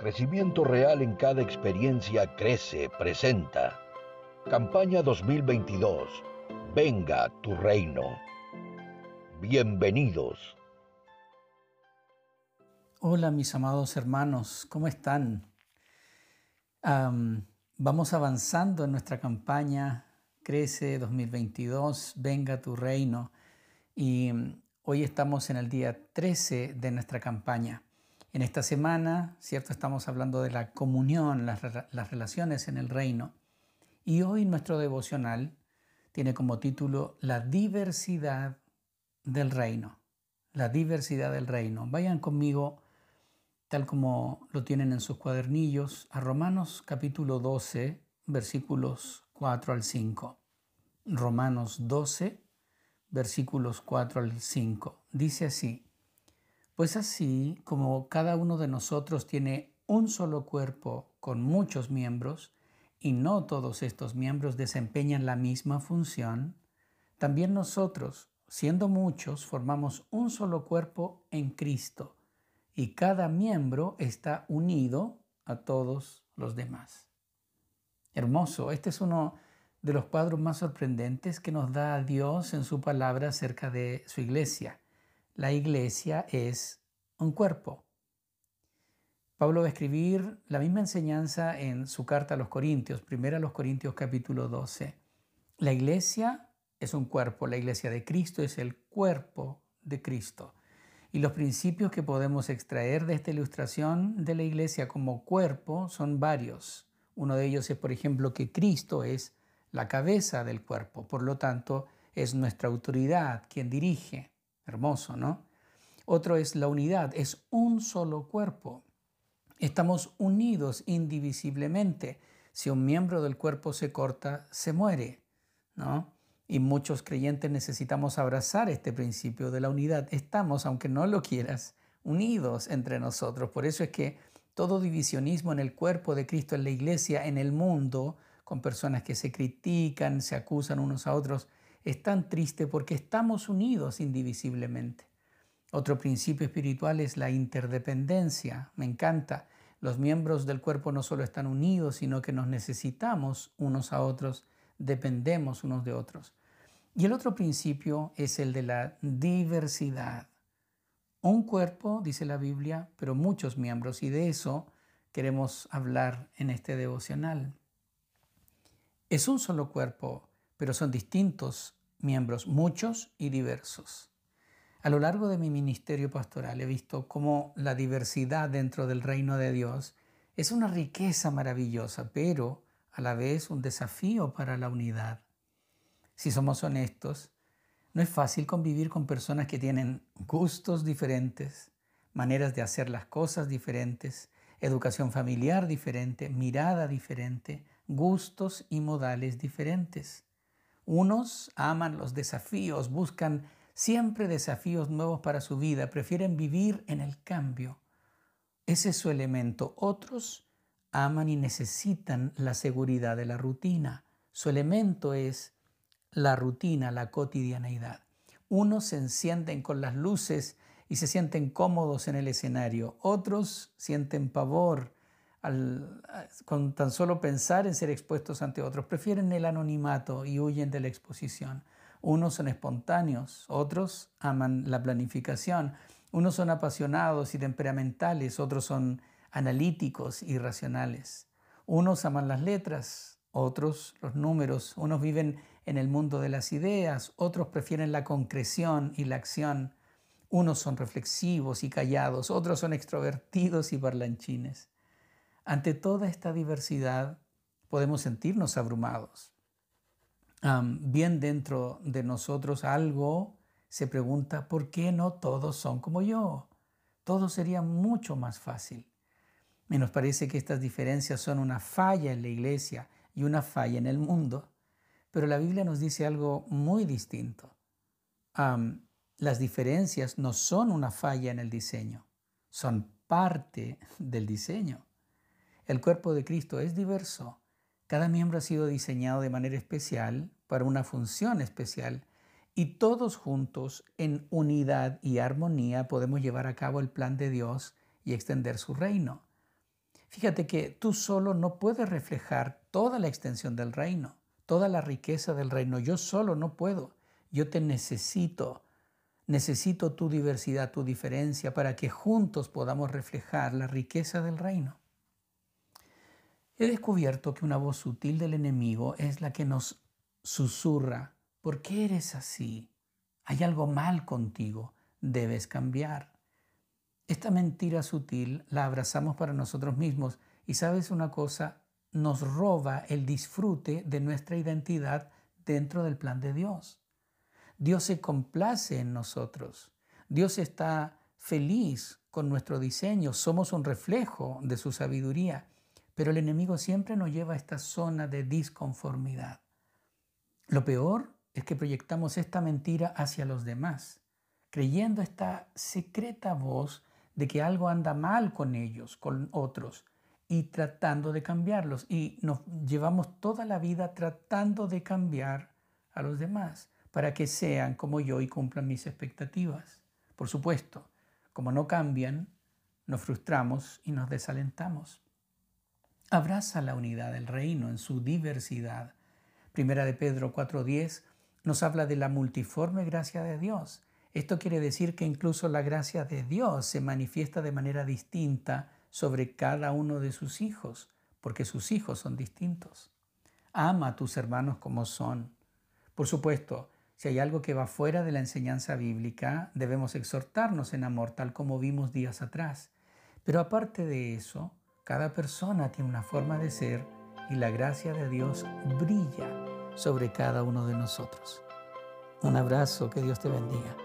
Crecimiento Real en cada experiencia crece, presenta. Campaña 2022. Venga tu reino. Bienvenidos. Hola mis amados hermanos, ¿cómo están? vamos avanzando en nuestra campaña Crece 2022, Venga tu reino. Y hoy estamos en el día 13 de nuestra campaña. En esta semana, ¿cierto? Estamos hablando de la comunión, las, las relaciones en el reino. Y hoy nuestro devocional tiene como título La diversidad del reino. La diversidad del reino. Vayan conmigo, tal como lo tienen en sus cuadernillos, a Romanos capítulo 12, versículos 4 al 5. Romanos 12, versículos 4 al 5. Dice así. Pues así como cada uno de nosotros tiene un solo cuerpo con muchos miembros, y no todos estos miembros desempeñan la misma función, también nosotros, siendo muchos, formamos un solo cuerpo en Cristo, y cada miembro está unido a todos los demás. Hermoso, este es uno de los cuadros más sorprendentes que nos da Dios en su palabra acerca de su iglesia la iglesia es un cuerpo. Pablo va a escribir la misma enseñanza en su carta a los Corintios, primera a los Corintios capítulo 12. La iglesia es un cuerpo, la iglesia de Cristo es el cuerpo de Cristo. Y los principios que podemos extraer de esta ilustración de la iglesia como cuerpo son varios. Uno de ellos es, por ejemplo, que Cristo es la cabeza del cuerpo, por lo tanto, es nuestra autoridad quien dirige. Hermoso, ¿no? Otro es la unidad, es un solo cuerpo. Estamos unidos indivisiblemente. Si un miembro del cuerpo se corta, se muere, ¿no? Y muchos creyentes necesitamos abrazar este principio de la unidad. Estamos, aunque no lo quieras, unidos entre nosotros. Por eso es que todo divisionismo en el cuerpo de Cristo, en la iglesia, en el mundo, con personas que se critican, se acusan unos a otros, es tan triste porque estamos unidos indivisiblemente. Otro principio espiritual es la interdependencia. Me encanta. Los miembros del cuerpo no solo están unidos, sino que nos necesitamos unos a otros, dependemos unos de otros. Y el otro principio es el de la diversidad. Un cuerpo, dice la Biblia, pero muchos miembros, y de eso queremos hablar en este devocional. Es un solo cuerpo, pero son distintos miembros, muchos y diversos. A lo largo de mi ministerio pastoral he visto cómo la diversidad dentro del reino de Dios es una riqueza maravillosa, pero a la vez un desafío para la unidad. Si somos honestos, no es fácil convivir con personas que tienen gustos diferentes, maneras de hacer las cosas diferentes, educación familiar diferente, mirada diferente, gustos y modales diferentes. Unos aman los desafíos, buscan siempre desafíos nuevos para su vida, prefieren vivir en el cambio. Ese es su elemento. Otros aman y necesitan la seguridad de la rutina. Su elemento es la rutina, la cotidianeidad. Unos se encienden con las luces y se sienten cómodos en el escenario. Otros sienten pavor con tan solo pensar en ser expuestos ante otros. Prefieren el anonimato y huyen de la exposición. Unos son espontáneos, otros aman la planificación. Unos son apasionados y temperamentales, otros son analíticos y racionales. Unos aman las letras, otros los números. Unos viven en el mundo de las ideas, otros prefieren la concreción y la acción. Unos son reflexivos y callados, otros son extrovertidos y parlanchines. Ante toda esta diversidad podemos sentirnos abrumados. bien dentro de nosotros algo se pregunta, ¿por qué no todos son como yo? Todo sería mucho más fácil. Me nos parece que estas diferencias son una falla en la iglesia y una falla en el mundo, pero la Biblia nos dice algo muy distinto. las diferencias no son una falla en el diseño, son parte del diseño. El cuerpo de Cristo es diverso. Cada miembro ha sido diseñado de manera especial para una función especial y todos juntos en unidad y armonía podemos llevar a cabo el plan de Dios y extender su reino. Fíjate que tú solo no puedes reflejar toda la extensión del reino, toda la riqueza del reino. Yo solo no puedo. Yo te necesito. Necesito tu diversidad, tu diferencia, para que juntos podamos reflejar la riqueza del reino. He descubierto que una voz sutil del enemigo es la que nos susurra, ¿por qué eres así? Hay algo mal contigo, debes cambiar. Esta mentira sutil la abrazamos para nosotros mismos y sabes una cosa, nos roba el disfrute de nuestra identidad dentro del plan de Dios. Dios se complace en nosotros. Dios está feliz con nuestro diseño. Somos un reflejo de su sabiduría. Pero el enemigo siempre nos lleva a esta zona de disconformidad. Lo peor es que proyectamos esta mentira hacia los demás, creyendo esta secreta voz de que algo anda mal con ellos, con otros, y tratando de cambiarlos. Y nos llevamos toda la vida tratando de cambiar a los demás para que sean como yo y cumplan mis expectativas. Por supuesto, como no cambian, nos frustramos y nos desalentamos. Abraza la unidad del reino en su diversidad. Primera de Pedro 4:10 nos habla de la multiforme gracia de Dios. Esto quiere decir que incluso la gracia de Dios se manifiesta de manera distinta sobre cada uno de sus hijos, porque sus hijos son distintos. Ama a tus hermanos como son. Por supuesto, si hay algo que va fuera de la enseñanza bíblica, debemos exhortarnos en amor, tal como vimos días atrás. Pero aparte de eso, cada persona tiene una forma de ser y la gracia de Dios brilla sobre cada uno de nosotros. Un abrazo, que Dios te bendiga.